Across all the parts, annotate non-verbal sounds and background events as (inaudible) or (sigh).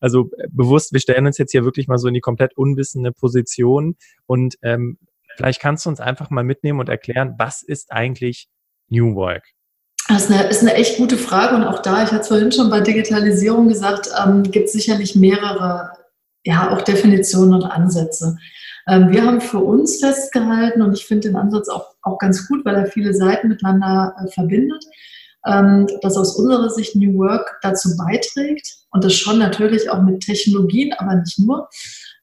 also äh, bewusst, wir stellen uns jetzt hier wirklich mal so in die komplett unwissende Position und ähm, vielleicht kannst du uns einfach mal mitnehmen und erklären, was ist eigentlich New Work? Das ist eine, ist eine echt gute Frage und auch da, ich hatte es vorhin schon bei Digitalisierung gesagt, ähm, gibt es sicherlich mehrere, ja, auch Definitionen und Ansätze. Ähm, wir haben für uns festgehalten und ich finde den Ansatz auch, auch ganz gut, weil er viele Seiten miteinander äh, verbindet, ähm, dass aus unserer Sicht New Work dazu beiträgt und das schon natürlich auch mit Technologien, aber nicht nur,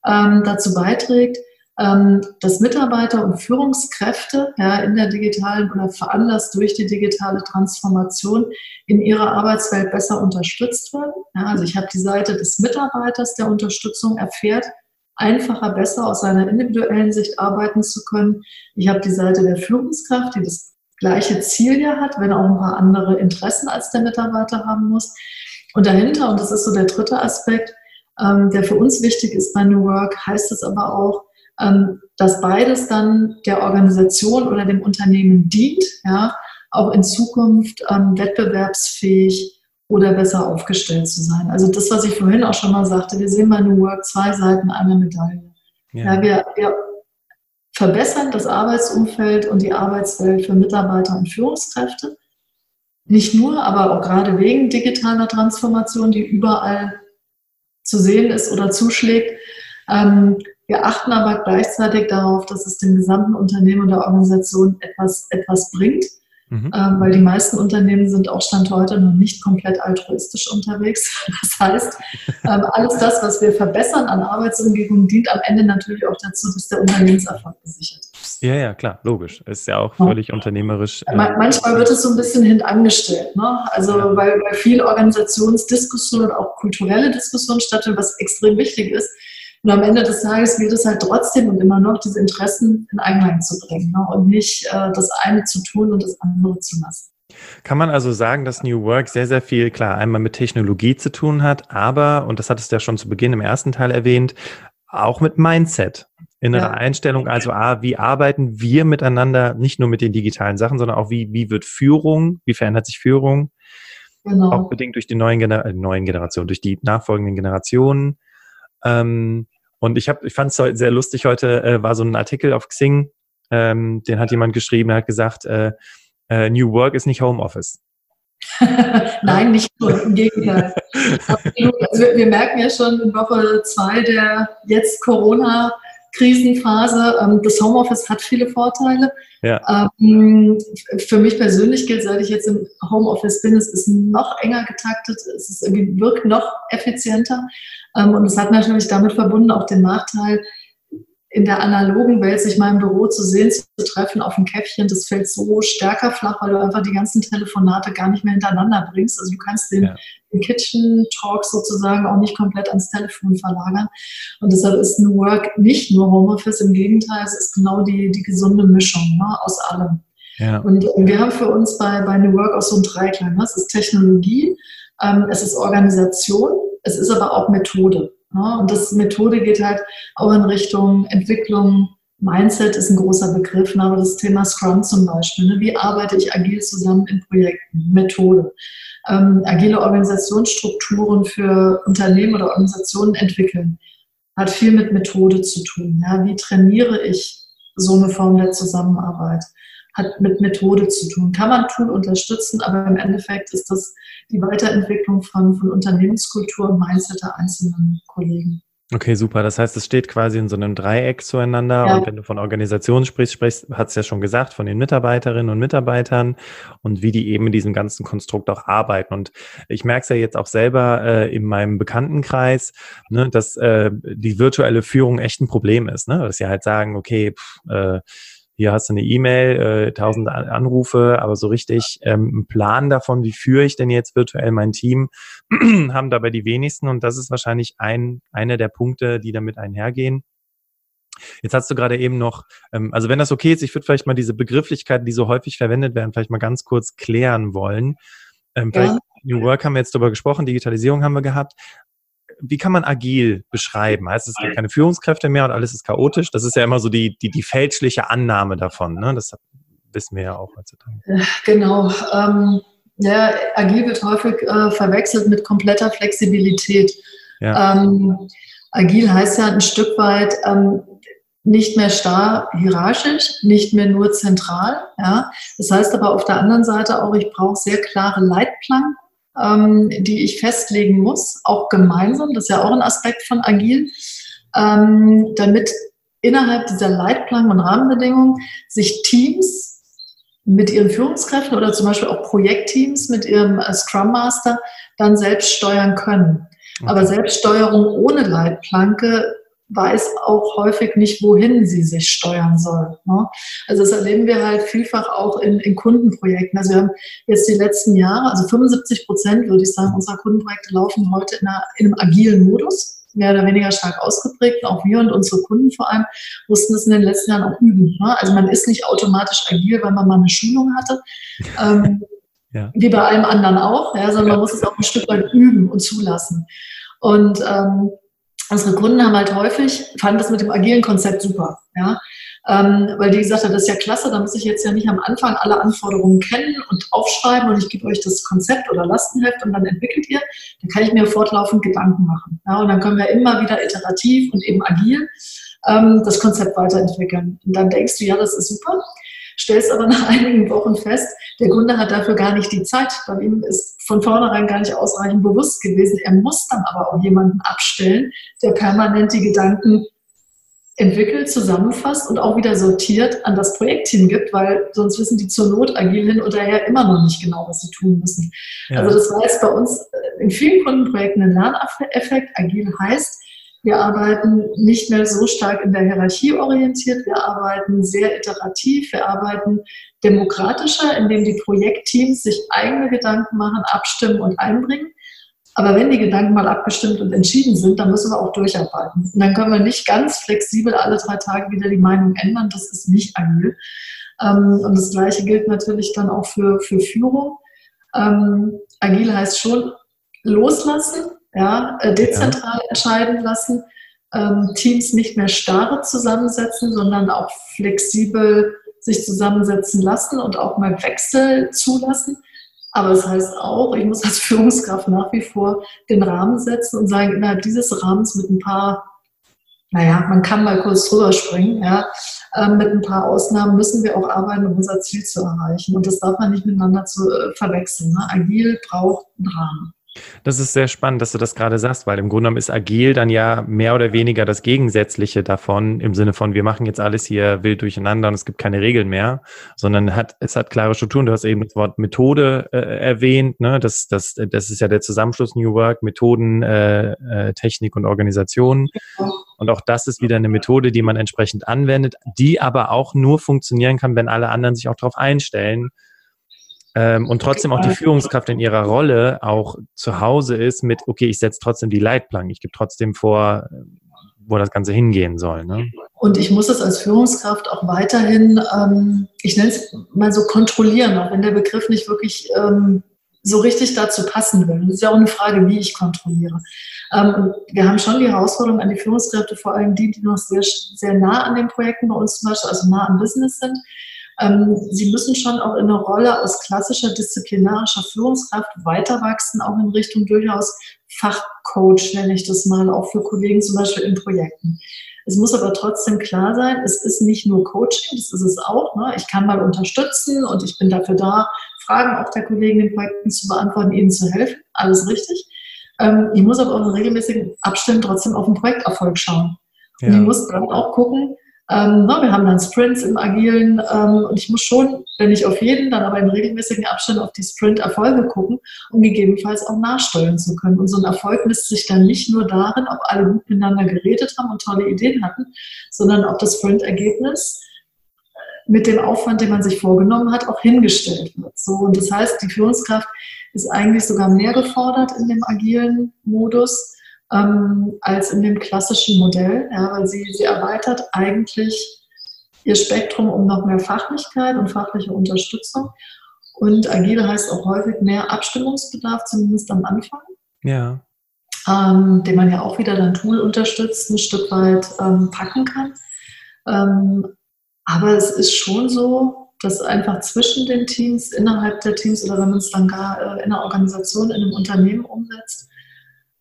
ähm, dazu beiträgt, ähm, dass Mitarbeiter und Führungskräfte ja, in der digitalen oder veranlasst durch die digitale Transformation in ihrer Arbeitswelt besser unterstützt werden. Ja, also ich habe die Seite des Mitarbeiters, der Unterstützung erfährt, einfacher, besser aus seiner individuellen Sicht arbeiten zu können. Ich habe die Seite der Führungskraft, die das gleiche Ziel ja hat, wenn auch ein paar andere Interessen als der Mitarbeiter haben muss. Und dahinter, und das ist so der dritte Aspekt, ähm, der für uns wichtig ist bei New Work, heißt es aber auch, ähm, dass beides dann der Organisation oder dem Unternehmen dient, ja, auch in Zukunft ähm, wettbewerbsfähig oder besser aufgestellt zu sein. Also das, was ich vorhin auch schon mal sagte, wir sehen bei New Work zwei Seiten einer Medaille. Ja. ja wir, wir verbessern das Arbeitsumfeld und die Arbeitswelt für Mitarbeiter und Führungskräfte. Nicht nur, aber auch gerade wegen digitaler Transformation, die überall zu sehen ist oder zuschlägt, ähm, wir achten aber gleichzeitig darauf, dass es dem gesamten Unternehmen und der Organisation etwas, etwas bringt. Mhm. Ähm, weil die meisten Unternehmen sind auch Stand heute noch nicht komplett altruistisch unterwegs. (laughs) Das heißt, ähm, alles das, was wir verbessern an Arbeitsumgebung, dient am Ende natürlich auch dazu, dass der Unternehmenserfolg gesichert ist. Ja, ja, klar, logisch. Ist ja auch völlig ja. unternehmerisch. Äh, manchmal wird es so ein bisschen hintangestellt. Ne? Also, ja. weil, weil viel Organisationsdiskussion und auch kulturelle Diskussion stattfindet, was extrem wichtig ist. Und am Ende des Tages gilt es halt trotzdem und immer noch, diese Interessen in Einklang zu bringen ne? und nicht äh, das eine zu tun und das andere zu lassen. Kann man also sagen, dass New Work sehr, sehr viel, klar, einmal mit Technologie zu tun hat, aber, und das hattest du ja schon zu Beginn im ersten Teil erwähnt, auch mit Mindset, innere ja. Einstellung, also A, wie arbeiten wir miteinander, nicht nur mit den digitalen Sachen, sondern auch wie, wie wird Führung, wie verändert sich Führung, genau. auch bedingt durch die neuen, Gener äh, neuen Generationen, durch die nachfolgenden Generationen. Ähm, und ich habe, ich fand es sehr lustig heute, äh, war so ein Artikel auf Xing, ähm, den hat jemand geschrieben, er hat gesagt, äh, äh, New Work ist nicht Homeoffice. (laughs) Nein, nicht nur, im Gegenteil. (laughs) also wir, wir, merken ja schon in Woche zwei der jetzt Corona- Krisenphase. Ähm, das Homeoffice hat viele Vorteile. Ja. Ähm, für mich persönlich gilt, seit ich jetzt im Homeoffice bin, es ist noch enger getaktet, es ist irgendwie wirkt noch effizienter. Ähm, und es hat natürlich damit verbunden auch den Nachteil, in der analogen Welt sich mal im Büro zu sehen, zu treffen auf ein Käffchen, das fällt so stärker flach, weil du einfach die ganzen Telefonate gar nicht mehr hintereinander bringst. Also du kannst den, ja. den Kitchen Talk sozusagen auch nicht komplett ans Telefon verlagern. Und deshalb ist New Work nicht nur Homeoffice, im Gegenteil, es ist genau die, die gesunde Mischung ne, aus allem. Ja. Und wir haben für uns bei, bei New Work auch so ein Dreiklang. Ne? Es ist Technologie, ähm, es ist Organisation, es ist aber auch Methode. Und das Methode geht halt auch in Richtung Entwicklung. Mindset ist ein großer Begriff, ne, aber das Thema Scrum zum Beispiel. Ne, wie arbeite ich agil zusammen in Projekten? Methode. Ähm, agile Organisationsstrukturen für Unternehmen oder Organisationen entwickeln. Hat viel mit Methode zu tun. Ja, wie trainiere ich so eine Form der Zusammenarbeit? Hat mit Methode zu tun. Kann man tun, unterstützen, aber im Endeffekt ist das die Weiterentwicklung von, von Unternehmenskultur und Mindset der einzelnen Kollegen. Okay, super. Das heißt, es steht quasi in so einem Dreieck zueinander. Ja. Und wenn du von Organisation sprichst, sprichst, hat es ja schon gesagt, von den Mitarbeiterinnen und Mitarbeitern und wie die eben in diesem ganzen Konstrukt auch arbeiten. Und ich merke es ja jetzt auch selber äh, in meinem Bekanntenkreis, ne, dass äh, die virtuelle Führung echt ein Problem ist. Ne? Dass sie halt sagen, okay, pff, äh, hier hast du eine E-Mail, äh, tausend Anrufe, aber so richtig ähm, einen Plan davon, wie führe ich denn jetzt virtuell mein Team, (clears throat) haben dabei die wenigsten und das ist wahrscheinlich ein, einer der Punkte, die damit einhergehen. Jetzt hast du gerade eben noch, ähm, also wenn das okay ist, ich würde vielleicht mal diese Begrifflichkeiten, die so häufig verwendet werden, vielleicht mal ganz kurz klären wollen. Ähm, ja. New Work haben wir jetzt darüber gesprochen, Digitalisierung haben wir gehabt, wie kann man agil beschreiben? Heißt es, es gibt keine Führungskräfte mehr und alles ist chaotisch? Das ist ja immer so die, die, die fälschliche Annahme davon. Ne? Das wissen wir ja auch heutzutage. Genau. Ähm, ja, agil wird häufig äh, verwechselt mit kompletter Flexibilität. Ja. Ähm, agil heißt ja ein Stück weit ähm, nicht mehr starr hierarchisch, nicht mehr nur zentral. Ja. Das heißt aber auf der anderen Seite auch, ich brauche sehr klare Leitplanken, ähm, die ich festlegen muss, auch gemeinsam. Das ist ja auch ein Aspekt von agil, ähm, damit innerhalb dieser Leitplanken und Rahmenbedingungen sich Teams mit ihren Führungskräften oder zum Beispiel auch Projektteams mit ihrem äh, Scrum Master dann selbst steuern können. Okay. Aber Selbststeuerung ohne Leitplanke weiß auch häufig nicht, wohin sie sich steuern soll. Ne? Also das erleben wir halt vielfach auch in, in, Kundenprojekten. Also wir haben jetzt die letzten Jahre, also 75 Prozent, würde ich sagen, unserer Kundenprojekte laufen heute in, einer, in einem agilen Modus mehr oder weniger stark ausgeprägt. Auch wir und unsere Kunden vor allem mussten es in den letzten Jahren auch üben. Ne? Also man ist nicht automatisch agil, weil man mal eine Schulung hatte. (laughs) Ähm, ja. Wie bei allem anderen auch, ja, sondern man muss es auch ein Stück weit üben und zulassen. Und ähm, unsere Kunden haben halt häufig, fanden das mit dem agilen Konzept super. Ja? ähm, weil die gesagt hat, das ist ja klasse, da muss ich jetzt ja nicht am Anfang alle Anforderungen kennen und aufschreiben und ich gebe euch das Konzept oder Lastenheft und dann entwickelt ihr. Dann kann ich mir fortlaufend Gedanken machen. Ja, und dann können wir immer wieder iterativ und eben agil ähm, das Konzept weiterentwickeln. Und dann denkst du, ja, das ist super stellst aber nach einigen Wochen fest, der Kunde hat dafür gar nicht die Zeit. Bei ihm ist von vornherein gar nicht ausreichend bewusst gewesen. Er muss dann aber auch jemanden abstellen, der permanent die Gedanken entwickelt, zusammenfasst und auch wieder sortiert an das Projektteam gibt, weil sonst wissen die zur Not agil hin und daher immer noch nicht genau, was sie tun müssen. Ja. Also das war jetzt bei uns äh, in vielen Kundenprojekten ein Lerneffekt. Agil heißt, wir arbeiten nicht mehr so stark in der Hierarchie orientiert, wir arbeiten sehr iterativ, wir arbeiten demokratischer, indem die Projektteams sich eigene Gedanken machen, abstimmen und einbringen. Aber wenn die Gedanken mal abgestimmt und entschieden sind, dann müssen wir auch durcharbeiten. Und dann können wir nicht ganz flexibel alle drei Tage wieder die Meinung ändern. Das ist nicht agil. Ähm, und das Gleiche gilt natürlich dann auch für, für Führung. Ähm, agil heißt schon loslassen, ja, äh, dezentral ja. entscheiden lassen, ähm, Teams nicht mehr starre zusammensetzen, sondern auch flexibel sich zusammensetzen lassen und auch mal Wechsel zulassen. Aber es das heißt auch, ich muss als (laughs) Führungskraft nach wie vor den Rahmen setzen und sagen, innerhalb dieses Rahmens mit ein paar, naja, man kann mal kurz drüber springen, ja, äh, mit ein paar Ausnahmen müssen wir auch arbeiten, um unser Ziel zu erreichen. Und das darf man nicht miteinander zu, äh, verwechseln. Ne? Agil braucht einen Rahmen. Das ist sehr spannend, dass du das gerade sagst, weil im Grunde genommen ist agil dann ja mehr oder weniger das Gegensätzliche davon, im Sinne von, wir machen jetzt alles hier wild durcheinander und es gibt keine Regeln mehr, sondern hat, es hat klare Strukturen. Du hast eben das Wort Methode äh, erwähnt, ne? das, das, das ist ja der Zusammenschluss New Work, Methoden, äh, äh, Technik und Organisation. Und auch das ist wieder eine Methode, die man entsprechend anwendet, die aber auch nur funktionieren kann, wenn alle anderen sich auch darauf einstellen, ähm, und trotzdem auch die Führungskraft in ihrer Rolle auch zu Hause ist mit, okay, ich setze trotzdem die Leitplanken, ich gebe trotzdem vor, wo das Ganze hingehen soll. Ne? Und ich muss es als Führungskraft auch weiterhin, ähm, ich nenne es mal so kontrollieren, auch wenn der Begriff nicht wirklich ähm, so richtig dazu passen will. Das ist ja auch eine Frage, wie ich kontrolliere. Ähm, wir haben schon die Herausforderung an die Führungskräfte, vor allem die, die noch sehr, sehr nah an den Projekten bei uns zum Beispiel, also nah am Business sind, sie müssen schon auch in eine Rolle aus klassischer disziplinarischer Führungskraft weiter wachsen, auch in Richtung durchaus Fachcoach, nenne ich das mal, auch für Kollegen zum Beispiel in Projekten. Es muss aber trotzdem klar sein, es ist nicht nur Coaching, das ist es auch. Ne? Ich kann mal unterstützen und ich bin dafür da, Fragen auch der Kollegen in Projekten zu beantworten, ihnen zu helfen. Alles richtig. Ähm, ich muss aber auch in regelmäßigen Abständen trotzdem auf den Projekterfolg schauen. Ja. Und ich muss dann auch gucken, ähm, na, wir haben dann Sprints im Agilen ähm, und ich muss schon, wenn nicht auf jeden, dann aber in regelmäßigen Abständen auf die Sprint-Erfolge gucken, um gegebenenfalls auch nachsteuern zu können. Und so ein Erfolg misst sich dann nicht nur darin, ob alle gut miteinander geredet haben und tolle Ideen hatten, sondern ob das Sprint-Ergebnis mit dem Aufwand, den man sich vorgenommen hat, auch hingestellt wird. So, und das heißt, die Führungskraft ist eigentlich sogar mehr gefordert in dem agilen Modus, ähm, als in dem klassischen Modell, ja, weil sie, sie erweitert eigentlich ihr Spektrum um noch mehr Fachlichkeit und fachliche Unterstützung. Und agil heißt auch häufig mehr Abstimmungsbedarf, zumindest am Anfang. Ja. Ähm, den man ja auch wieder dann Tool unterstützt, ein Stück weit ähm, packen kann. Ähm, aber es ist schon so, dass einfach zwischen den Teams, innerhalb der Teams oder wenn man es dann gar äh, in einer Organisation, in einem Unternehmen umsetzt,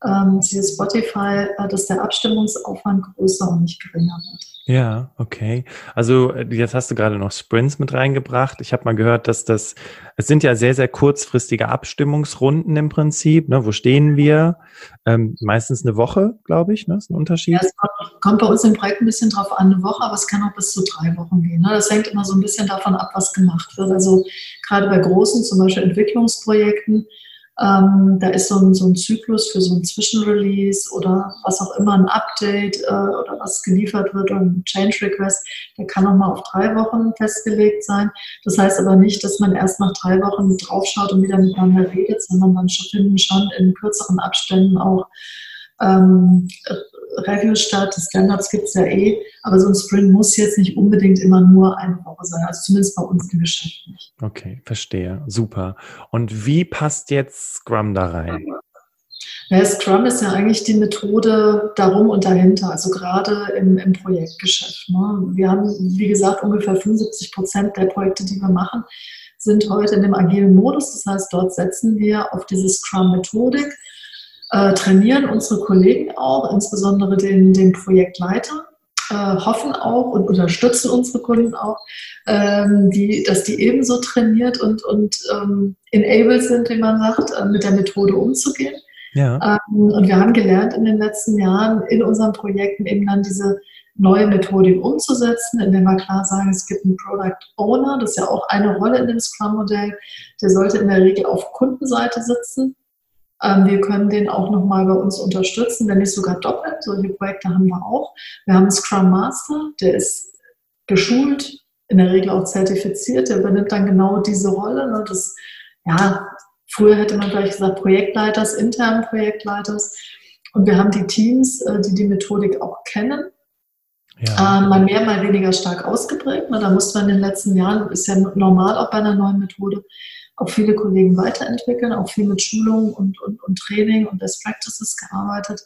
ähm, siehe Spotify, äh, dass der Abstimmungsaufwand größer und nicht geringer wird. Ja, okay. Also äh, jetzt hast du gerade noch Sprints mit reingebracht. Ich habe mal gehört, dass das, es sind ja sehr, sehr kurzfristige Abstimmungsrunden im Prinzip. Ne? Wo stehen wir? Ähm, meistens eine Woche, glaube ich, ne? ist ein Unterschied. Ja, es kommt, kommt, bei uns im Projekt ein bisschen drauf an, eine Woche, aber es kann auch bis zu drei Wochen gehen. Ne? Das hängt immer so ein bisschen davon ab, was gemacht wird. Also gerade bei großen, zum Beispiel Entwicklungsprojekten, ähm, da ist so ein, so ein Zyklus für so ein Zwischenrelease oder was auch immer, ein Update äh, oder was geliefert wird oder ein Change Request, der kann auch mal auf drei Wochen festgelegt sein. Das heißt aber nicht, dass man erst nach drei Wochen draufschaut und wieder miteinander redet, sondern man finden schon in kürzeren Abständen auch ähm, Review statt. Die Standards gibt es ja eh, aber so ein Sprint muss jetzt nicht unbedingt immer nur eine Woche sein, also zumindest bei uns im Geschäft nicht. Okay, verstehe. Super. Und wie passt jetzt Scrum da rein? Ja, Scrum ist ja eigentlich die Methode darum und dahinter, also gerade im, im Projektgeschäft. Ne? Wir haben, wie gesagt, ungefähr 75 Prozent der Projekte, die wir machen, sind heute in dem agilen Modus. Das heißt, dort setzen wir auf diese Scrum-Methodik äh, trainieren unsere Kollegen auch, insbesondere den, den Projektleiter, äh, hoffen auch und unterstützen unsere Kunden auch, ähm, die, dass die ebenso trainiert und, und ähm, enabled sind, wie man sagt, äh, mit der Methode umzugehen. Ja. Ähm, und wir haben gelernt in den letzten Jahren in unseren Projekten eben dann diese neue Methodik umzusetzen, indem wir klar sagen, es gibt einen Product Owner, das ist ja auch eine Rolle in dem Scrum-Modell, der sollte in der Regel auf Kundenseite sitzen wir können den auch nochmal bei uns unterstützen, wenn nicht sogar doppelt. Solche Projekte haben wir auch. Wir haben einen Scrum Master, der ist geschult, in der Regel auch zertifiziert, der übernimmt dann genau diese Rolle. Ne? Das, ja, früher hätte man vielleicht gesagt Projektleiters, internen Projektleiters. Und wir haben die Teams, äh, die die Methodik auch kennen. Ja. Ähm, mal mehr, mal weniger stark ausgeprägt. Ne? Da musste man in den letzten Jahren, ist ja normal auch bei einer neuen Methode, auch viele Kollegen weiterentwickeln, auch viel mit Schulung und, und, und Training und Best Practices gearbeitet.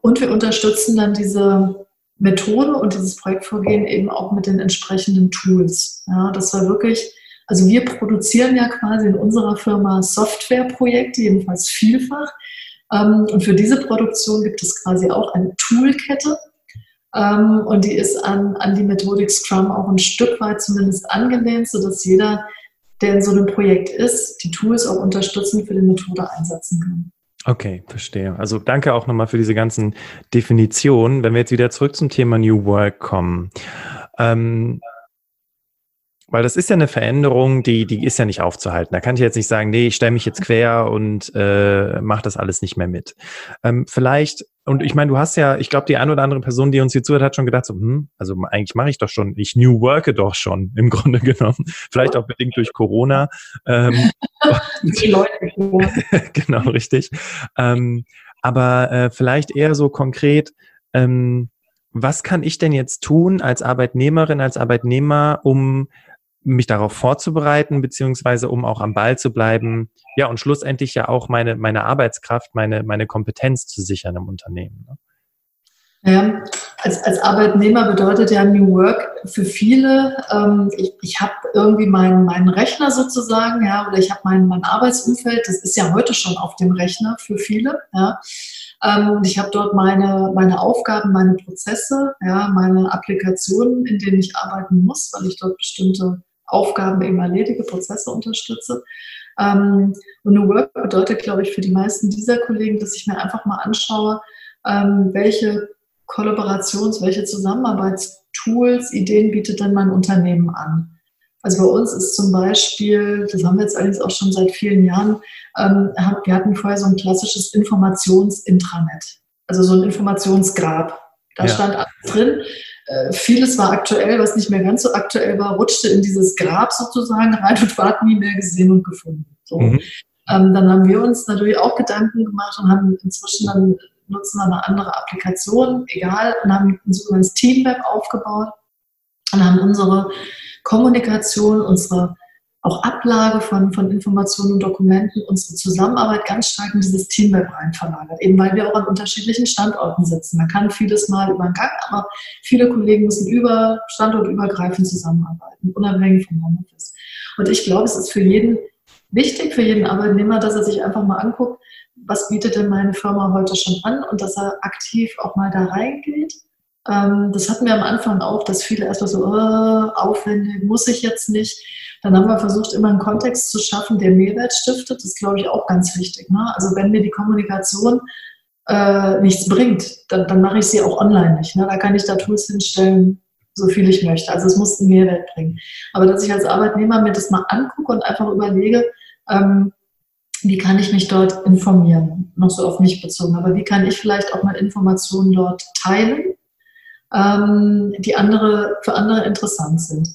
Und wir unterstützen dann diese Methode und dieses Projektvorgehen eben auch mit den entsprechenden Tools. Ja, das war wirklich, also wir produzieren ja quasi in unserer Firma Softwareprojekte, jedenfalls vielfach. Ähm, und für diese Produktion gibt es quasi auch eine Toolkette. Ähm, und die ist an, an die Methodik Scrum auch ein Stück weit zumindest angelehnt, sodass jeder der in so einem Projekt ist, die Tools auch unterstützend für die Methode einsetzen kann. Okay, verstehe. Also danke auch nochmal für diese ganzen Definitionen. Wenn wir jetzt wieder zurück zum Thema New Work kommen. Ähm, weil das ist ja eine Veränderung, die, die ist ja nicht aufzuhalten. Da kann ich jetzt nicht sagen, nee, ich stelle mich jetzt quer und äh, mache das alles nicht mehr mit. Ähm, vielleicht, und ich meine, du hast ja, ich glaube, die eine oder andere Person, die uns hier zuhört, hat schon gedacht, so, hm, also eigentlich mache ich doch schon, ich New Worke doch schon, im Grunde (laughs) genommen. Vielleicht auch bedingt durch Corona. Ähm, (laughs) die Leute. (laughs) genau, richtig. Ähm, aber äh, vielleicht eher so konkret, ähm, was kann ich denn jetzt tun als Arbeitnehmerin, als Arbeitnehmer, um mich darauf vorzubereiten, beziehungsweise um auch am Ball zu bleiben, ja, und schlussendlich ja auch meine, meine Arbeitskraft, meine, meine Kompetenz zu sichern im Unternehmen. Ne? Ja, als, als Arbeitnehmer bedeutet ja New Work für viele, ähm, ich, ich habe irgendwie meinen, meinen Rechner sozusagen, ja, oder ich habe mein, mein Arbeitsumfeld, das ist ja heute schon auf dem Rechner für viele, ja. Ähm, und ich habe dort meine, meine Aufgaben, meine Prozesse, ja, meine Applikationen, in denen ich arbeiten muss, weil ich dort bestimmte Aufgaben eben erledige, Prozesse unterstütze. Ähm, und New Work bedeutet, glaube ich, für die meisten dieser Kollegen, dass ich mir einfach mal anschaue, ähm, welche Kollaborations-, welche Zusammenarbeitstools, Ideen bietet denn mein Unternehmen an. Also bei uns ist zum Beispiel, das haben wir jetzt allerdings auch schon seit vielen Jahren, ähm, wir hatten vorher so ein klassisches Informationsintranet, also so ein Informationsgrab. Da ja. stand alles drin. Äh, vieles war aktuell, was nicht mehr ganz so aktuell war, rutschte in dieses Grab sozusagen rein und war nie mehr gesehen und gefunden. So. Mhm. Ähm, dann haben wir uns natürlich auch Gedanken gemacht und haben inzwischen dann nutzen wir eine andere Applikation, egal, und haben ein sogenanntes Teamweb aufgebaut und haben unsere Kommunikation, unsere auch Ablage von, von Informationen und Dokumenten unsere Zusammenarbeit ganz stark in dieses Teamweb rein verlagert, eben weil wir auch an unterschiedlichen Standorten sitzen. Man kann vieles mal über den Gang, aber viele Kollegen müssen über standortübergreifend zusammenarbeiten, unabhängig vom Homeoffice. Und ich glaube, es ist für jeden wichtig, für jeden Arbeitnehmer, dass er sich einfach mal anguckt, was bietet denn meine Firma heute schon an und dass er aktiv auch mal da reingeht. Ähm, das hatten wir am Anfang auch, dass viele erstmal so, äh, aufwendig, muss ich jetzt nicht. Dann haben wir versucht, immer einen Kontext zu schaffen, der Mehrwert stiftet. Das ist, glaube ich, auch ganz wichtig. Ne? Also wenn mir die Kommunikation äh, nichts bringt, dann, dann mache ich sie auch online nicht. Ne? Da kann ich da Tools hinstellen, so viel ich möchte. Also es muss einen Mehrwert bringen. Aber dass ich als Arbeitnehmer mir das mal angucke und einfach überlege, ähm, wie kann ich mich dort informieren, noch so auf mich bezogen, aber wie kann ich vielleicht auch mal Informationen dort teilen, ähm, die andere, für andere interessant sind.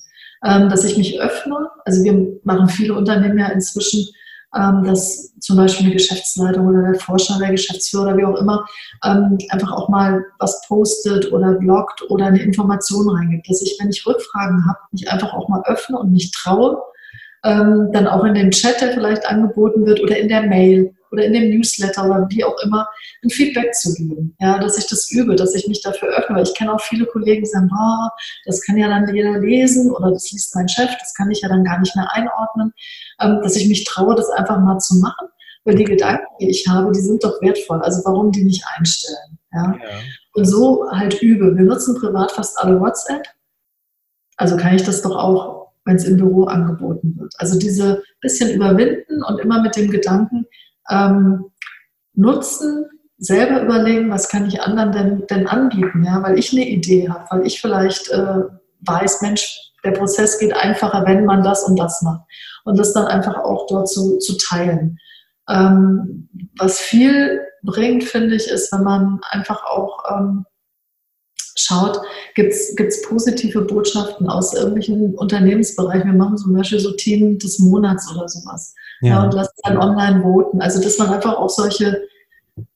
Ähm, dass ich mich öffne, also wir machen viele Unternehmen ja inzwischen, ähm, dass zum Beispiel eine Geschäftsleitung oder der Forscher, der Geschäftsführer oder wie auch immer ähm, einfach auch mal was postet oder bloggt oder eine Information reingibt. Dass ich, wenn ich Rückfragen habe, mich einfach auch mal öffne und mich traue, ähm, dann auch in dem Chat, der vielleicht angeboten wird oder in der Mail oder in dem Newsletter oder wie auch immer, ein Feedback zu geben. Ja, dass ich das übe, dass ich mich dafür öffne. Weil ich kenne auch viele Kollegen, die sagen, oh, das kann ja dann jeder lesen oder das liest mein Chef, das kann ich ja dann gar nicht mehr einordnen. Ähm, dass ich mich traue, das einfach mal zu machen. Weil die Gedanken, die ich habe, die sind doch wertvoll. Also warum die nicht einstellen? Ja? ja. Und so halt übe. Wir nutzen privat fast alle WhatsApp. Also kann ich das doch auch, wenn es im Büro angeboten wird. Also diese bisschen überwinden und immer mit dem Gedanken, ähm, nutzen, selber überlegen, was kann ich anderen denn, denn anbieten, ja, weil ich eine Idee habe, weil ich vielleicht äh, weiß, Mensch, der Prozess geht einfacher, wenn man das und das macht. Und das dann einfach auch dort zu, zu teilen. Ähm, was viel bringt, finde ich, ist, wenn man einfach auch ähm, schaut, gibt es positive Botschaften aus irgendwelchen Unternehmensbereichen. Wir machen zum Beispiel so Themen des Monats oder sowas. Ja. ja und lassen dann online voten. Also, dass man einfach auch solche,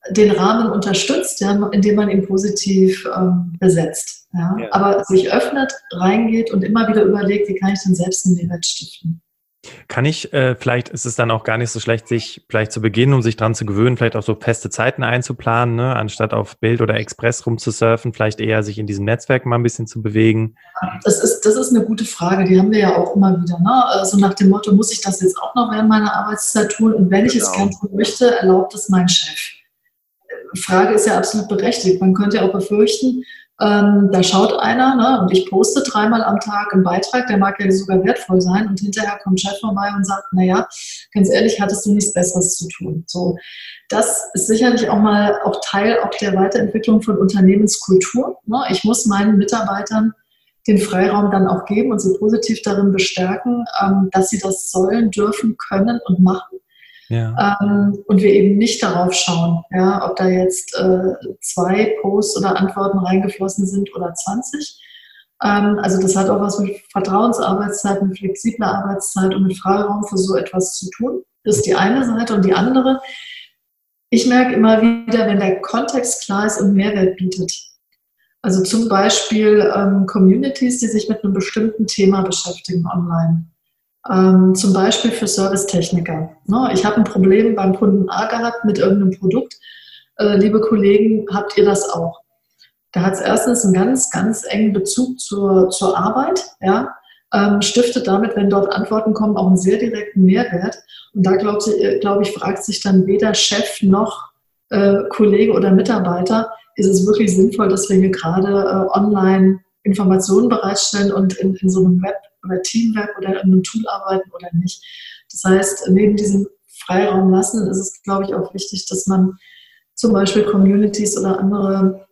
den Rahmen unterstützt, ja, indem man ihn positiv ähm, besetzt. Ja. ja. Aber sich öffnet, reingeht und immer wieder überlegt, wie kann ich denn selbst einen Mehrwert stiften. Kann ich, äh, vielleicht ist es dann auch gar nicht so schlecht, sich vielleicht zu beginnen, um sich dran zu gewöhnen, vielleicht auch so feste Zeiten einzuplanen, ne? anstatt auf Bild oder Express rumzusurfen, vielleicht eher sich in diesem Netzwerk mal ein bisschen zu bewegen? Das ist, das ist eine gute Frage, die haben wir ja auch immer wieder. Ne? Also nach dem Motto, muss ich das jetzt auch noch während meiner Arbeitszeit tun? Und wenn ich es genau. gerne tun möchte, erlaubt es mein Chef. Frage ist ja absolut berechtigt. Man könnte ja auch befürchten, ähm, da schaut einer ne, und ich poste dreimal am Tag einen Beitrag, der mag ja sogar wertvoll sein und hinterher kommt Chef vorbei und sagt, naja, ganz ehrlich, hattest du nichts Besseres zu tun. So, das ist sicherlich auch mal auch Teil auch der Weiterentwicklung von Unternehmenskultur. Ne? Ich muss meinen Mitarbeitern den Freiraum dann auch geben und sie positiv darin bestärken, ähm, dass sie das sollen, dürfen, können und machen. Ja. Ähm, und wir eben nicht darauf schauen, ja, ob da jetzt äh, zwei Posts oder Antworten reingeflossen sind oder 20. Ähm, also das hat auch was mit Vertrauensarbeitszeit, mit flexibler Arbeitszeit und mit Freiraum für so etwas zu tun. Das ist die eine Seite. Und die andere, ich merke immer wieder, wenn der Kontext klar ist und Mehrwert bietet. Also zum Beispiel ähm, Communities, die sich mit einem bestimmten Thema beschäftigen online. Ähm, zum Beispiel für Servicetechniker. Ne, ich habe ein Problem beim Kunden A gehabt mit irgendeinem Produkt. Äh, liebe Kollegen, habt ihr das auch? Da hat es erstens einen ganz, ganz engen Bezug zur, zur Arbeit, ja, ähm, stiftet damit, wenn dort Antworten kommen, auch einen sehr direkten Mehrwert. Und da glaube äh, glaub ich, fragt sich dann weder Chef noch äh, Kollege oder Mitarbeiter, ist es wirklich sinnvoll, dass wir hier gerade äh, online Informationen bereitstellen und in, in so einem Web oder Teamwork oder in einem Tool arbeiten oder nicht. Das heißt, neben diesem Freiraum lassen ist es, glaube ich, auch wichtig, dass man zum Beispiel Communities oder andere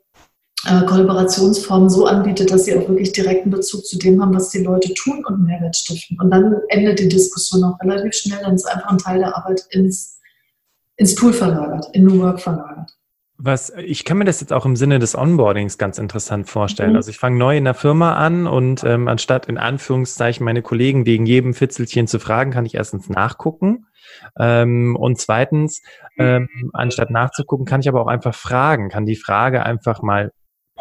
äh, Kollaborationsformen so anbietet, dass sie auch wirklich direkten Bezug zu dem haben, was die Leute tun und Mehrwert stiften. Und dann endet die Diskussion auch relativ schnell, dann ist einfach ein Teil der Arbeit ins, ins Tool verlagert, in New Work verlagert. Was, ich kann mir das jetzt auch im Sinne des Onboardings ganz interessant vorstellen. Mhm. Also ich fange neu in der Firma an und ähm, anstatt in Anführungszeichen meine Kollegen wegen jedem Fitzelchen zu fragen, kann ich erstens nachgucken. Ähm, und zweitens, ähm, anstatt nachzugucken, kann ich aber auch einfach fragen, kann die Frage einfach mal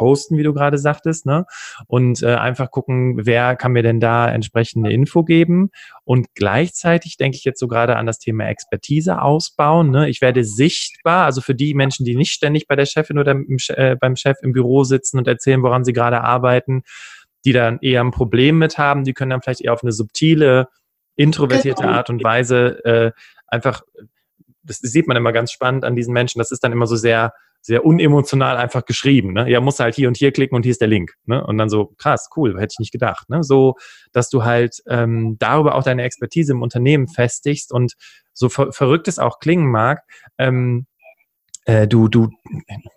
posten, wie du gerade sagtest, ne? Und äh, einfach gucken, wer kann mir denn da entsprechende Info geben. Und gleichzeitig denke ich jetzt so gerade an das Thema Expertise ausbauen. Ne? Ich werde sichtbar, also für die Menschen, die nicht ständig bei der Chefin oder im, äh, beim Chef im Büro sitzen und erzählen, woran sie gerade arbeiten, die dann eher ein Problem mit haben, die können dann vielleicht eher auf eine subtile, introvertierte genau. Art und Weise äh, einfach das sieht man immer ganz spannend an diesen Menschen, das ist dann immer so sehr, sehr unemotional einfach geschrieben. Ne? Ja, muss halt hier und hier klicken und hier ist der Link. Ne? Und dann so, krass, cool, hätte ich nicht gedacht. Ne? So, dass du halt ähm, darüber auch deine Expertise im Unternehmen festigst und so ver verrückt es auch klingen mag, ähm, äh, du, du,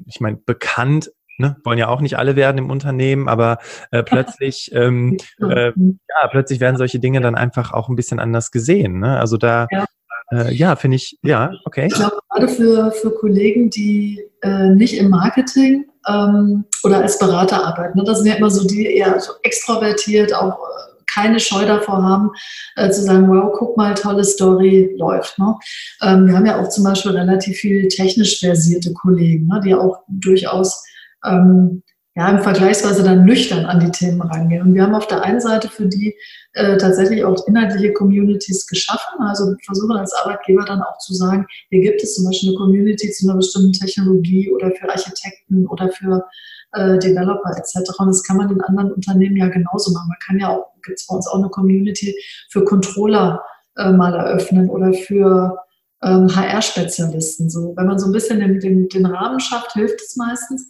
ich meine, bekannt Ne, wollen ja auch nicht alle werden im Unternehmen, aber äh, (laughs) plötzlich, ähm, äh, ja, plötzlich werden solche Dinge dann einfach auch ein bisschen anders gesehen. Ne? Also da, ja, äh, ja finde ich, ja, okay. Ich glaube, gerade für, für Kollegen, die äh, nicht im Marketing ähm, oder als Berater arbeiten, ne? das sind ja immer so die eher so extrovertiert, auch äh, keine Scheu davor haben, äh, zu sagen, wow, guck mal, tolle Story läuft. Ne? Ähm, wir haben ja auch zum Beispiel relativ viel technisch versierte Kollegen, ne, die auch durchaus ähm, ja, im Vergleichsweise dann nüchtern an die Themen rangehen. Und wir haben auf der einen Seite für die äh, tatsächlich auch inhaltliche Communities geschaffen. Also versuchen als Arbeitgeber dann auch zu sagen, hier gibt es zum Beispiel eine Community zu einer bestimmten Technologie oder für Architekten oder für äh, Developer etc. Und das kann man in anderen Unternehmen ja genauso machen. Man kann ja auch, gibt es bei uns auch eine Community für Controller äh, mal eröffnen oder für ähm, HR-Spezialisten. So, wenn man so ein bisschen den, den, den Rahmen schafft, hilft es meistens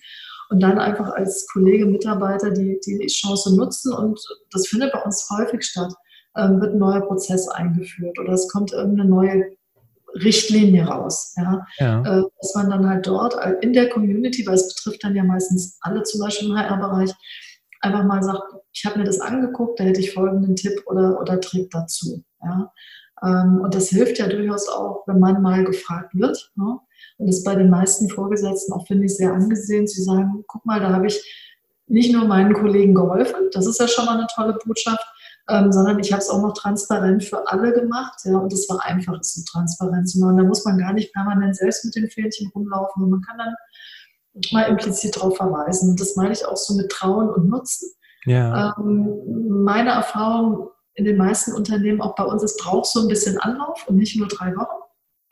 und dann einfach als Kollege, Mitarbeiter die, die Chance nutzen und das findet bei uns häufig statt, ähm, wird ein neuer Prozess eingeführt oder es kommt irgendeine neue Richtlinie raus. Ja? ja. Äh, dass man dann halt dort in der Community, weil es betrifft dann ja meistens alle zum Beispiel im HR-Bereich, einfach mal sagt, ich habe mir das angeguckt, da hätte ich folgenden Tipp oder, oder Trick dazu. Ja? Ähm, und das hilft ja durchaus auch, wenn man mal gefragt wird. Ne? Und ist bei den meisten Vorgesetzten auch, finde ich, sehr angesehen zu sagen, guck mal, da habe ich nicht nur meinen Kollegen geholfen, das ist ja schon mal eine tolle Botschaft, ähm, sondern ich habe es auch noch transparent für alle gemacht. Ja, und es war einfach, es so transparent zu machen. Da muss man gar nicht permanent selbst mit den Fähnchen rumlaufen und man kann dann mal implizit darauf verweisen. Und das meine ich auch so mit Trauen und Nutzen. Ja. Ähm, meine Erfahrung in den meisten Unternehmen, auch bei uns, es braucht so ein bisschen Anlauf und nicht nur drei Wochen.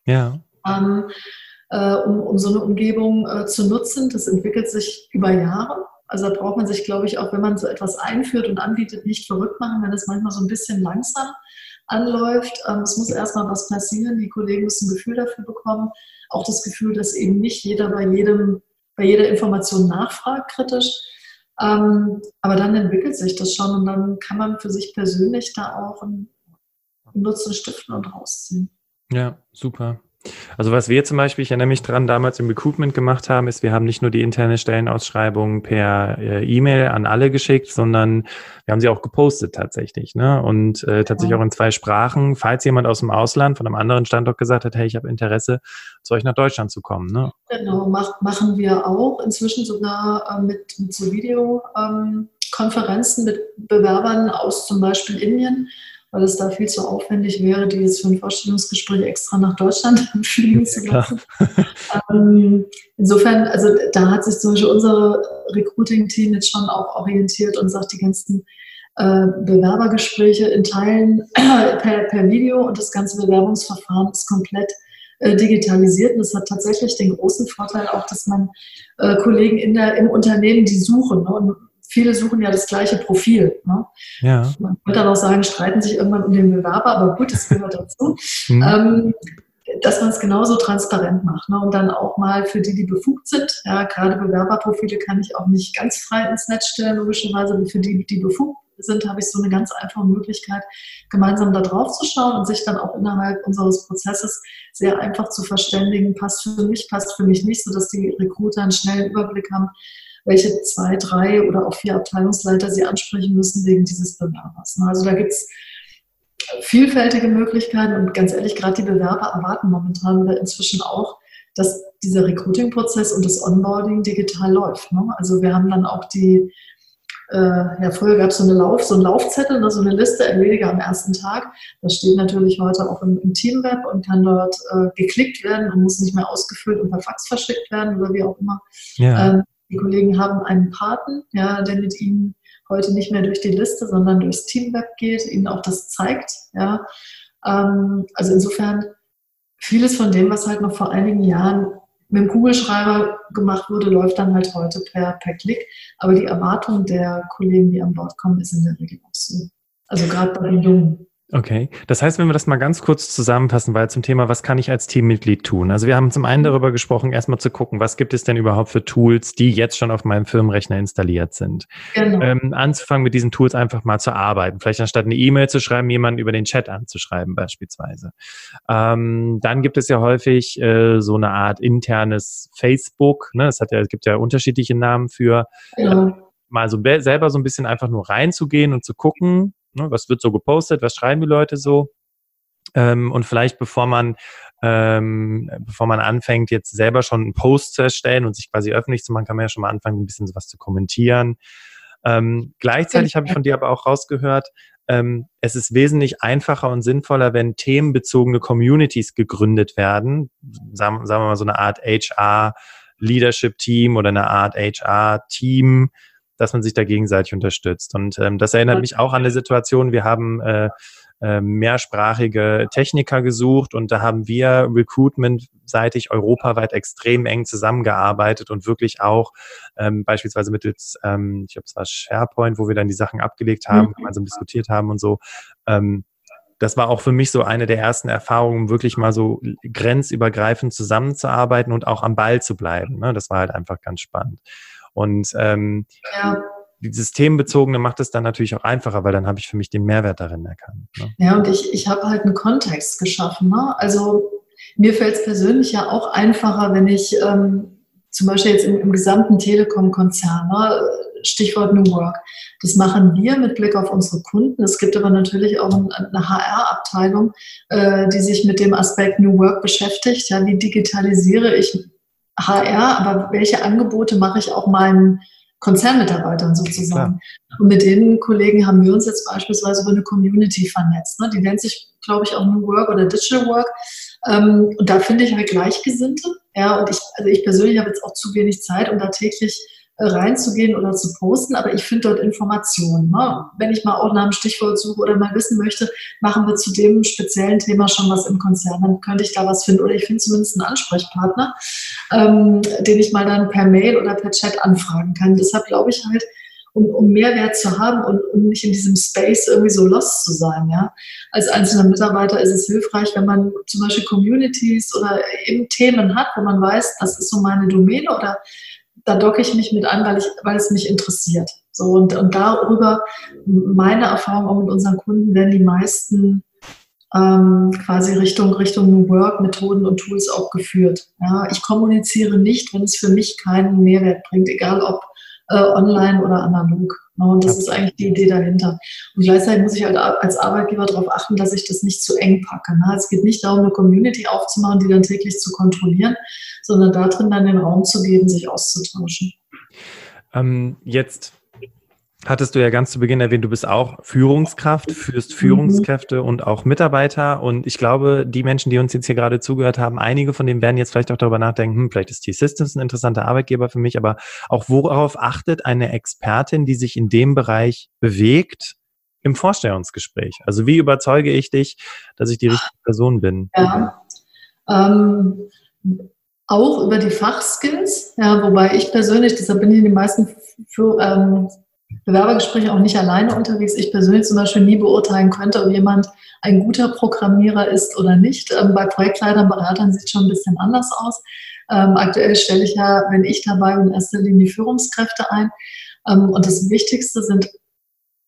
Ja. Ähm, äh, um, um so eine Umgebung äh, zu nutzen. Das entwickelt sich über Jahre. Also da braucht man sich, glaube ich, auch wenn man so etwas einführt und anbietet, nicht verrückt machen, wenn es manchmal so ein bisschen langsam anläuft. Ähm, es muss erstmal was passieren. Die Kollegen müssen ein Gefühl dafür bekommen. Auch das Gefühl, dass eben nicht jeder bei jedem, bei jeder Information nachfragt, kritisch. Ähm, aber dann entwickelt sich das schon und dann kann man für sich persönlich da auch einen Nutzen stiften und rausziehen. Ja, super. Also was wir zum Beispiel, ich erinnere mich dran, damals im Recruitment gemacht haben, ist, wir haben nicht nur die interne Stellenausschreibung per äh, E-Mail an alle geschickt, sondern wir haben sie auch gepostet tatsächlich. Ne? Und äh, tatsächlich auch in zwei Sprachen, falls jemand aus dem Ausland von einem anderen Standort gesagt hat, hey, ich habe Interesse, zu euch nach Deutschland zu kommen. Ne? Genau, mach, machen wir auch. Inzwischen sogar äh, mit, mit so Videokonferenzen ähm, mit Bewerbern aus zum Beispiel Indien weil es da viel zu aufwendig wäre, die jetzt für ein Vorstellungsgespräch extra nach Deutschland (laughs) fliegen zu lassen. ähm, insofern, also da hat sich zum Beispiel unser Recruiting-Team jetzt schon auch orientiert und sagt, die ganzen äh, Bewerbergespräche in Teilen (clears throat) per, per Video und das ganze Bewerbungsverfahren ist komplett äh, digitalisiert. Und das hat tatsächlich den großen Vorteil auch, dass man äh, Kollegen in der, im Unternehmen, die suchen, ne, und viele suchen ja das gleiche Profil. Ne? Ja. Man könnte dann auch sagen, streiten sich irgendwann um den Bewerber, aber gut, das gehört dazu. (laughs) Mhm. Ähm, dass man es genauso transparent macht ne? und dann auch mal für die, die befugt sind, ja, gerade Bewerberprofile kann ich auch nicht ganz frei ins Netz stellen, logischerweise, aber für die, die befugt sind, habe ich so eine ganz einfache Möglichkeit, gemeinsam da drauf zu schauen und sich dann auch innerhalb unseres Prozesses sehr einfach zu verständigen, passt für mich, passt für mich nicht, sodass die Recruiter einen schnellen Überblick haben, welche zwei, drei oder auch vier Abteilungsleiter sie ansprechen müssen wegen dieses Bewerbers. Also da gibt es vielfältige Möglichkeiten und ganz ehrlich, gerade die Bewerber erwarten momentan oder inzwischen auch, dass dieser Recruiting-Prozess und das Onboarding digital läuft. Ne? Also wir haben dann auch die, äh, ja früher gab es so eine Lauf, so einen Laufzettel, ne, so eine Liste, erledige am ersten Tag. Das steht natürlich heute auch im, im Teamweb und kann dort äh, geklickt werden und muss nicht mehr ausgefüllt und per Fax verschickt werden oder wie auch immer. Ja. Ähm, die Kollegen haben einen Paten, ja, der mit ihnen heute nicht mehr durch die Liste, sondern durchs Teamweb geht, ihnen auch das zeigt. Ja. Ähm, also insofern vieles von dem, was halt noch vor einigen Jahren mit dem Kugelschreiber gemacht wurde, läuft dann halt heute per, per Klick. Aber die Erwartung der Kollegen, die an Bord kommen, ist in der Regel auch so. Also gerade bei den Jungen. Okay, das heißt, wenn wir das mal ganz kurz zusammenfassen, weil zum Thema, was kann ich als Teammitglied tun? Also wir haben zum einen darüber gesprochen, erstmal zu gucken, was gibt es denn überhaupt für Tools, die jetzt schon auf meinem Firmenrechner installiert sind. Genau. Ähm, anzufangen mit diesen Tools einfach mal zu arbeiten. Vielleicht anstatt eine E-Mail zu schreiben, jemanden über den Chat anzuschreiben beispielsweise. Ähm, dann gibt es ja häufig äh, so eine Art internes Facebook. Ne? Es hat ja, es gibt ja unterschiedliche Namen für. Genau. Äh, mal so selber so ein bisschen einfach nur reinzugehen und zu gucken, Ne? Was wird so gepostet? Was schreiben die Leute so? Ähm, und vielleicht bevor man ähm, bevor man anfängt, jetzt selber schon einen Post zu erstellen und sich quasi öffentlich zu machen, kann man ja schon mal anfangen, ein bisschen sowas zu kommentieren. Ähm, gleichzeitig habe ich von dir aber auch rausgehört, ähm, es ist wesentlich einfacher und sinnvoller, wenn themenbezogene Communities gegründet werden. Sagen, sagen wir mal so eine Art HR Leadership Team oder eine Art HR Team, dass man sich da gegenseitig unterstützt. Und ähm, das erinnert mich auch an eine Situation, wir haben äh, äh, mehrsprachige Techniker gesucht und da haben wir recruitment-seitig europaweit extrem eng zusammengearbeitet und wirklich auch ähm, beispielsweise mittels, ähm, ich glaube es war SharePoint, wo wir dann die Sachen abgelegt haben, mhm. gemeinsam diskutiert haben und so. Ähm, das war auch für mich so eine der ersten Erfahrungen, wirklich mal so grenzübergreifend zusammenzuarbeiten und auch am Ball zu bleiben. Ne? Das war halt einfach ganz spannend. Und ähm, ja. dieses Themenbezogene macht es dann natürlich auch einfacher, weil dann habe ich für mich den Mehrwert darin erkannt. Ne? Ja, und ich, ich habe halt einen Kontext geschaffen. Ne? Also mir fällt es persönlich ja auch einfacher, wenn ich ähm, zum Beispiel jetzt im, im gesamten Telekom-Konzern, ne, Stichwort New Work, das machen wir mit Blick auf unsere Kunden. Es gibt aber natürlich auch eine HR-Abteilung, äh, die sich mit dem Aspekt New Work beschäftigt. Ja, wie digitalisiere ich HR, aber welche Angebote mache ich auch meinen Konzernmitarbeitern sozusagen. Klar. Und mit den Kollegen haben wir uns jetzt beispielsweise über eine Community vernetzt. Ne? Die nennt sich, glaube ich, auch New Work oder Digital Work. Ähm, und da finde ich halt Gleichgesinnte. Ja, und ich, also ich persönlich habe jetzt auch zu wenig Zeit, um da täglich reinzugehen oder zu posten, aber ich finde dort Informationen. Ne? Wenn ich mal auch nach einem Stichwort suche oder mal wissen möchte, machen wir zu dem speziellen Thema schon was im Konzern, dann könnte ich da was finden oder ich finde zumindest einen Ansprechpartner, ähm, den ich mal dann per Mail oder per Chat anfragen kann. Deshalb glaube ich halt, um, um Mehrwert zu haben und um nicht in diesem Space irgendwie so lost zu sein. Ja? Als einzelner Mitarbeiter ist es hilfreich, wenn man zum Beispiel Communities oder eben Themen hat, wo man weiß, das ist so meine Domäne oder da docke ich mich mit an, weil, ich, weil es mich interessiert. So, und, und darüber, meine Erfahrung auch mit unseren Kunden, werden die meisten ähm, quasi Richtung, Richtung New Work Methoden und Tools auch geführt. Ja, ich kommuniziere nicht, wenn es für mich keinen Mehrwert bringt, egal ob äh, online oder analog. Und das ist eigentlich die Idee dahinter. Und gleichzeitig muss ich halt als Arbeitgeber darauf achten, dass ich das nicht zu eng packe. Ne? Es geht nicht darum, eine Community aufzumachen, die dann täglich zu kontrollieren, sondern darin dann den Raum zu geben, sich auszutauschen. Ähm, jetzt hattest du ja ganz zu Beginn erwähnt, du bist auch Führungskraft, führst mhm. Führungskräfte mhm. und auch Mitarbeiter. Und ich glaube, die Menschen, die uns jetzt hier gerade zugehört haben, einige von denen werden jetzt vielleicht auch darüber nachdenken, hm, vielleicht ist T-Systems ein interessanter Arbeitgeber für mich, aber auch worauf achtet eine Expertin, die sich in dem Bereich bewegt, im Vorstellungsgespräch? Also wie überzeuge ich dich, dass ich die richtige Person bin? Ja. Ähm, auch über die Fachskills, ja, wobei ich persönlich, deshalb bin ich in den meisten für, ähm, Bewerbergespräche auch nicht alleine unterwegs. Ich persönlich zum Beispiel nie beurteilen könnte, ob jemand ein guter Programmierer ist oder nicht. Ähm, bei Projektleitern, Beratern sieht es schon ein bisschen anders aus. Ähm, aktuell stelle ich ja, wenn ich dabei bin, in erster Linie Führungskräfte ein. Ähm, und das Wichtigste sind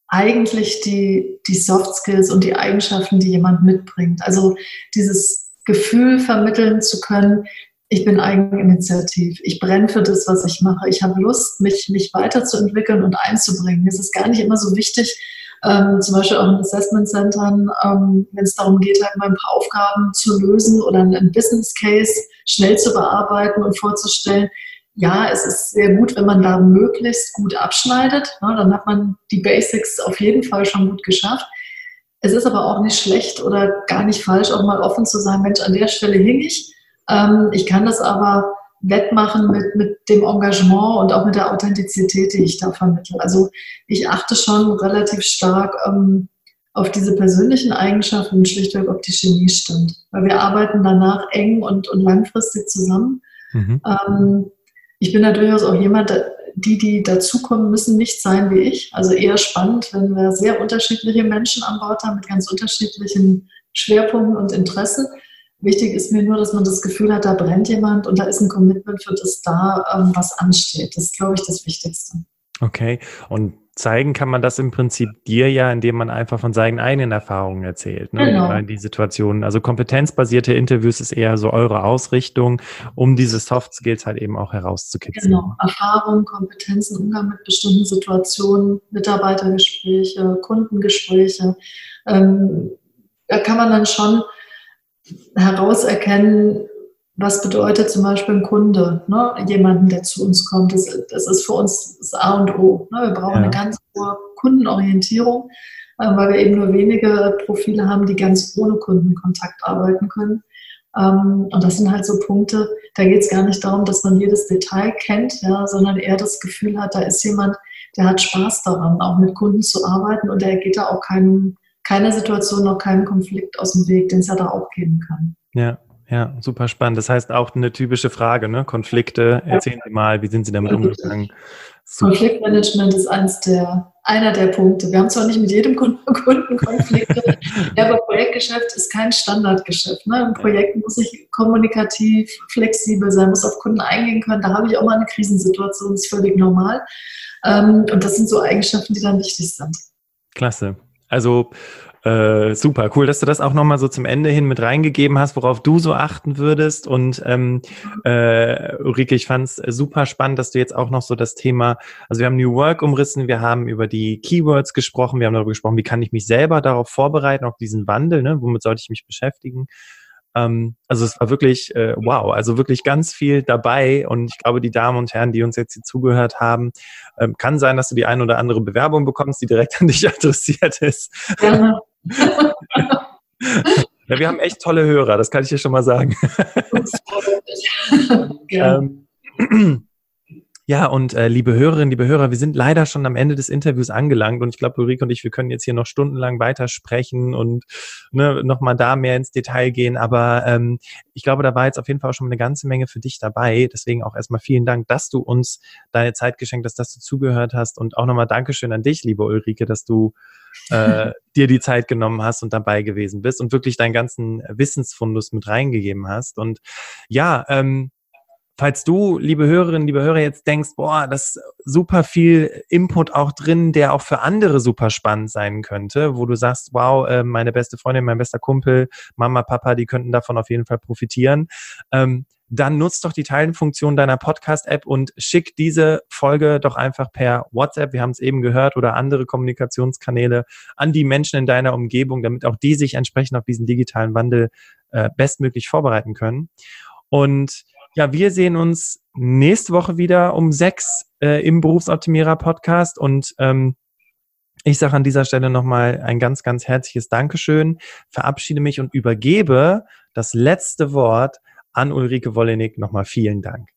eigentlich die, die Soft Skills und die Eigenschaften, die jemand mitbringt. Also dieses Gefühl vermitteln zu können, ich bin eigeninitiativ. Ich brenne für das, was ich mache. Ich habe Lust, mich, mich weiterzuentwickeln und einzubringen. Es ist gar nicht immer so wichtig, ähm, zum Beispiel auch in Assessment Centern, ähm, wenn es darum geht, halt mal ein paar Aufgaben zu lösen oder einen Business Case schnell zu bearbeiten und vorzustellen. Ja, es ist sehr gut, wenn man da möglichst gut abschneidet. Ja, dann hat man die Basics auf jeden Fall schon gut geschafft. Es ist aber auch nicht schlecht oder gar nicht falsch, auch mal offen zu sagen, Mensch, an der Stelle hing ich ähm, ich kann das aber wettmachen mit, mit dem Engagement und auch mit der Authentizität, die ich da vermittle. Also ich achte schon relativ stark ähm, auf diese persönlichen Eigenschaften und schlichtweg, ob die Chemie stimmt. Weil wir arbeiten danach eng und, und langfristig zusammen. Mhm. Ähm, ich bin da durchaus auch jemand, die, die dazukommen, müssen nicht sein wie ich. Also eher spannend, wenn wir sehr unterschiedliche Menschen an Bord haben mit ganz unterschiedlichen Schwerpunkten und Interessen. Wichtig ist mir nur, dass man das Gefühl hat, da brennt jemand und da ist ein Commitment für das da, ähm, was ansteht. Das ist, glaube ich, das Wichtigste. Okay. Und zeigen kann man das im Prinzip dir ja, indem man einfach von seinen eigenen Erfahrungen erzählt. Ne? Genau. Die Situation. Also kompetenzbasierte Interviews ist eher so eure Ausrichtung, um diese Soft Skills halt eben auch herauszukitzeln. Genau. Erfahrung, Kompetenzen, Umgang mit bestimmten Situationen, Mitarbeitergespräche, Kundengespräche. Ähm, da kann man dann schon herauserkennen, was bedeutet zum Beispiel ein Kunde, ne? jemanden, der zu uns kommt. Das, das ist für uns das A und O. Ne? Wir brauchen ja. eine ganz hohe Kundenorientierung, äh, weil wir eben nur wenige Profile haben, die ganz ohne Kundenkontakt arbeiten können. Ähm, und das sind halt so Punkte, da geht es gar nicht darum, dass man jedes Detail kennt, ja, sondern eher das Gefühl hat, da ist jemand, der hat Spaß daran, auch mit Kunden zu arbeiten und der geht da auch keinem, keiner Situation, auch keinen Konflikt aus dem Weg, den es ja da auch geben kann. Ja, ja, super spannend. Das heißt auch eine typische Frage, ne? Konflikte. Erzählen Sie mal, wie sind Sie damit umgegangen? Super. Konfliktmanagement ist eins der, einer der Punkte. Wir haben zwar nicht mit jedem Kunden, (laughs) Konflikte, aber Projektgeschäft ist kein Standardgeschäft. Ne? Im Projekt muss ich kommunikativ, flexibel sein, muss auf Kunden eingehen können. Da habe ich auch mal eine Krisensituation, das ist völlig normal. Ähm, und das sind so Eigenschaften, die dann wichtig sind. Klasse. Also äh, super, cool, dass du das auch nochmal so zum Ende hin mit reingegeben hast, worauf du so achten würdest. Und ähm, äh, Ulrike, ich fand es super spannend, dass du jetzt auch noch so das Thema, also wir haben New Work umrissen, wir haben über die Keywords gesprochen, wir haben darüber gesprochen, wie kann ich mich selber darauf vorbereiten, auf diesen Wandel, ne? womit sollte ich mich beschäftigen. Ähm, also es war wirklich äh, wow, also wirklich ganz viel dabei und ich glaube, die Damen und Herren, die uns jetzt hier zugehört haben, ähm, kann sein, dass du die ein oder andere Bewerbung bekommst, die direkt (laughs) an dich adressiert ist. Ja. (laughs) ja, wir haben echt tolle Hörer, das kann ich dir schon mal sagen. (laughs) ähm, ja, und äh, liebe Hörerinnen, liebe Hörer, wir sind leider schon am Ende des Interviews angelangt und ich glaube, Ulrike und ich, wir können jetzt hier noch stundenlang weitersprechen und ne, nochmal da mehr ins Detail gehen. Aber ähm, ich glaube, da war jetzt auf jeden Fall auch schon eine ganze Menge für dich dabei. Deswegen auch erstmal vielen Dank, dass du uns deine Zeit geschenkt hast, dass du zugehört hast und auch nochmal Dankeschön an dich, liebe Ulrike, dass du äh, (laughs) dir die Zeit genommen hast und dabei gewesen bist und wirklich deinen ganzen Wissensfundus mit reingegeben hast. Und ja, ähm, Falls du, liebe Hörerinnen, liebe Hörer, jetzt denkst, boah, das ist super viel Input auch drin, der auch für andere super spannend sein könnte, wo du sagst, wow, äh, meine beste Freundin, mein bester Kumpel, Mama, Papa, die könnten davon auf jeden Fall profitieren, ähm, dann nutzt doch die Teilenfunktion deiner Podcast-App und schick diese Folge doch einfach per WhatsApp, wir haben es eben gehört, oder andere Kommunikationskanäle an die Menschen in deiner Umgebung, damit auch die sich entsprechend auf diesen digitalen Wandel äh, bestmöglich vorbereiten können. Und ja, wir sehen uns nächste Woche wieder um sechs äh, im Berufsoptimierer Podcast und ähm, ich sage an dieser Stelle nochmal ein ganz, ganz herzliches Dankeschön, verabschiede mich und übergebe das letzte Wort an Ulrike Wollenig. Nochmal vielen Dank.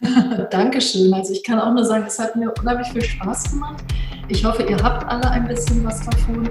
(laughs) Dankeschön. Also ich kann auch nur sagen, es hat mir unheimlich viel Spaß gemacht. Ich hoffe, ihr habt alle ein bisschen was davon.